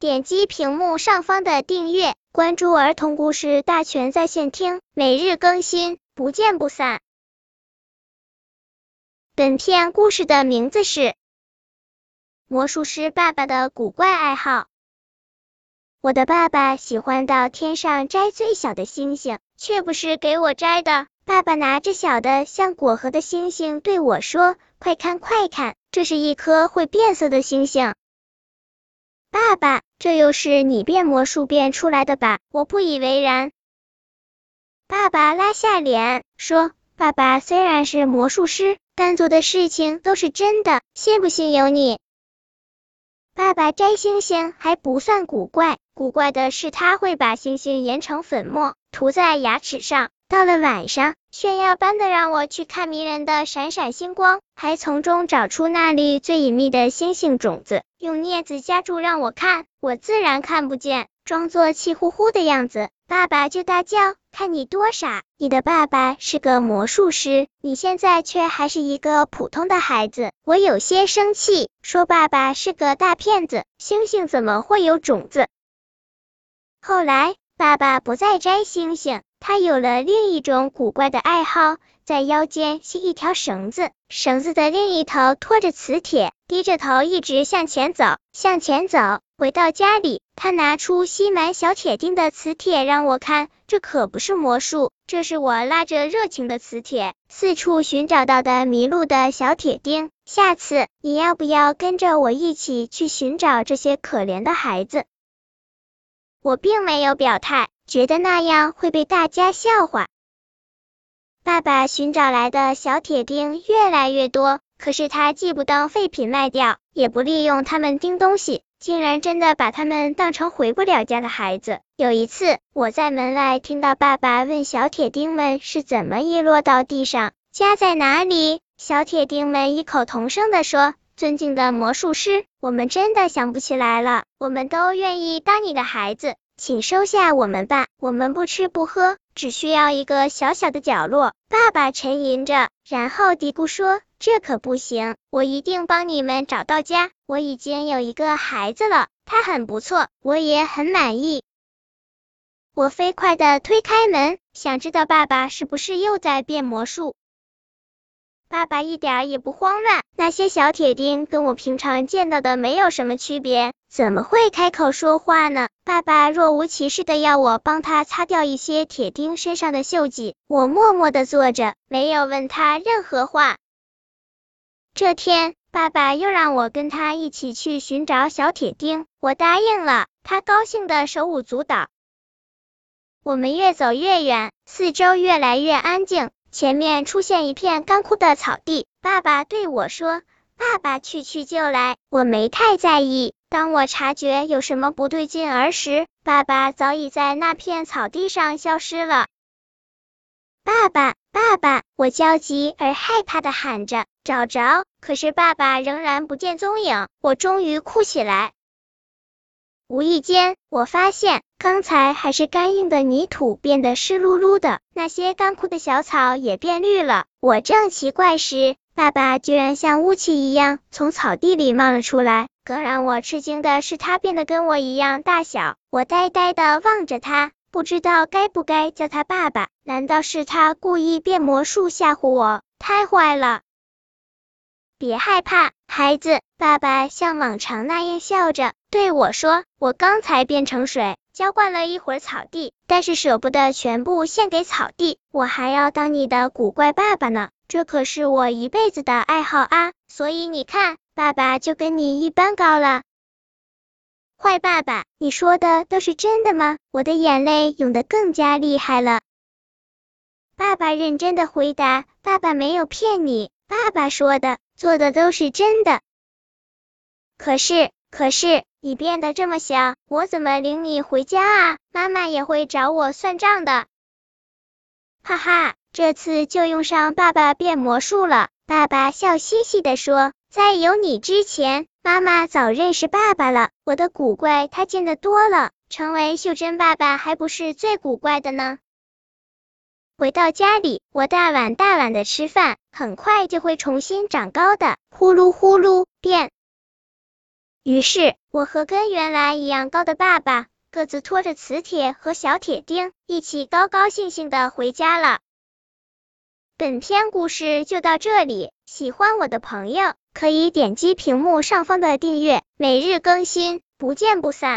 点击屏幕上方的订阅，关注儿童故事大全在线听，每日更新，不见不散。本片故事的名字是《魔术师爸爸的古怪爱好》。我的爸爸喜欢到天上摘最小的星星，却不是给我摘的。爸爸拿着小的像果核的星星对我说：“快看，快看，这是一颗会变色的星星。”爸爸，这又是你变魔术变出来的吧？我不以为然。爸爸拉下脸说：“爸爸虽然是魔术师，但做的事情都是真的，信不信由你。”爸爸摘星星还不算古怪，古怪的是他会把星星研成粉末，涂在牙齿上。到了晚上，炫耀般的让我去看迷人的闪闪星光，还从中找出那粒最隐秘的星星种子，用镊子夹住让我看，我自然看不见，装作气呼呼的样子。爸爸就大叫：“看你多傻！你的爸爸是个魔术师，你现在却还是一个普通的孩子。”我有些生气，说：“爸爸是个大骗子，星星怎么会有种子？”后来，爸爸不再摘星星。他有了另一种古怪的爱好，在腰间系一条绳子，绳子的另一头拖着磁铁，低着头一直向前走，向前走。回到家里，他拿出吸满小铁钉的磁铁让我看，这可不是魔术，这是我拉着热情的磁铁四处寻找到的迷路的小铁钉。下次你要不要跟着我一起去寻找这些可怜的孩子？我并没有表态。觉得那样会被大家笑话。爸爸寻找来的小铁钉越来越多，可是他既不当废品卖掉，也不利用它们钉东西，竟然真的把它们当成回不了家的孩子。有一次，我在门外听到爸爸问小铁钉们是怎么遗落到地上，家在哪里？小铁钉们异口同声的说：“尊敬的魔术师，我们真的想不起来了，我们都愿意当你的孩子。”请收下我们吧，我们不吃不喝，只需要一个小小的角落。爸爸沉吟着，然后嘀咕说：“这可不行，我一定帮你们找到家。我已经有一个孩子了，他很不错，我也很满意。”我飞快的推开门，想知道爸爸是不是又在变魔术。爸爸一点也不慌乱，那些小铁钉跟我平常见到的没有什么区别，怎么会开口说话呢？爸爸若无其事的要我帮他擦掉一些铁钉身上的锈迹，我默默的坐着，没有问他任何话。这天，爸爸又让我跟他一起去寻找小铁钉，我答应了，他高兴的手舞足蹈。我们越走越远，四周越来越安静。前面出现一片干枯的草地，爸爸对我说：“爸爸去去就来。”我没太在意。当我察觉有什么不对劲儿时，爸爸早已在那片草地上消失了。爸爸，爸爸！我焦急而害怕的喊着，找着，可是爸爸仍然不见踪影。我终于哭起来。无意间，我发现刚才还是干硬的泥土变得湿漉漉的，那些干枯的小草也变绿了。我正奇怪时，爸爸居然像雾气一样从草地里冒了出来。更让我吃惊的是，他变得跟我一样大小。我呆呆的望着他，不知道该不该叫他爸爸。难道是他故意变魔术吓唬我？太坏了！别害怕，孩子。爸爸像往常那样笑着。对我说：“我刚才变成水，浇灌了一会儿草地，但是舍不得全部献给草地，我还要当你的古怪爸爸呢。这可是我一辈子的爱好啊！所以你看，爸爸就跟你一般高了。”坏爸爸，你说的都是真的吗？我的眼泪涌得更加厉害了。爸爸认真的回答：“爸爸没有骗你，爸爸说的、做的都是真的。可是，可是。”你变得这么小，我怎么领你回家啊？妈妈也会找我算账的。哈哈，这次就用上爸爸变魔术了。爸爸笑嘻嘻的说：“在有你之前，妈妈早认识爸爸了。我的古怪他见得多了，成为袖珍爸爸还不是最古怪的呢。”回到家里，我大碗大碗的吃饭，很快就会重新长高的。呼噜呼噜变。于是，我和跟原来一样高的爸爸，各自拖着磁铁和小铁钉，一起高高兴兴的回家了。本篇故事就到这里，喜欢我的朋友可以点击屏幕上方的订阅，每日更新，不见不散。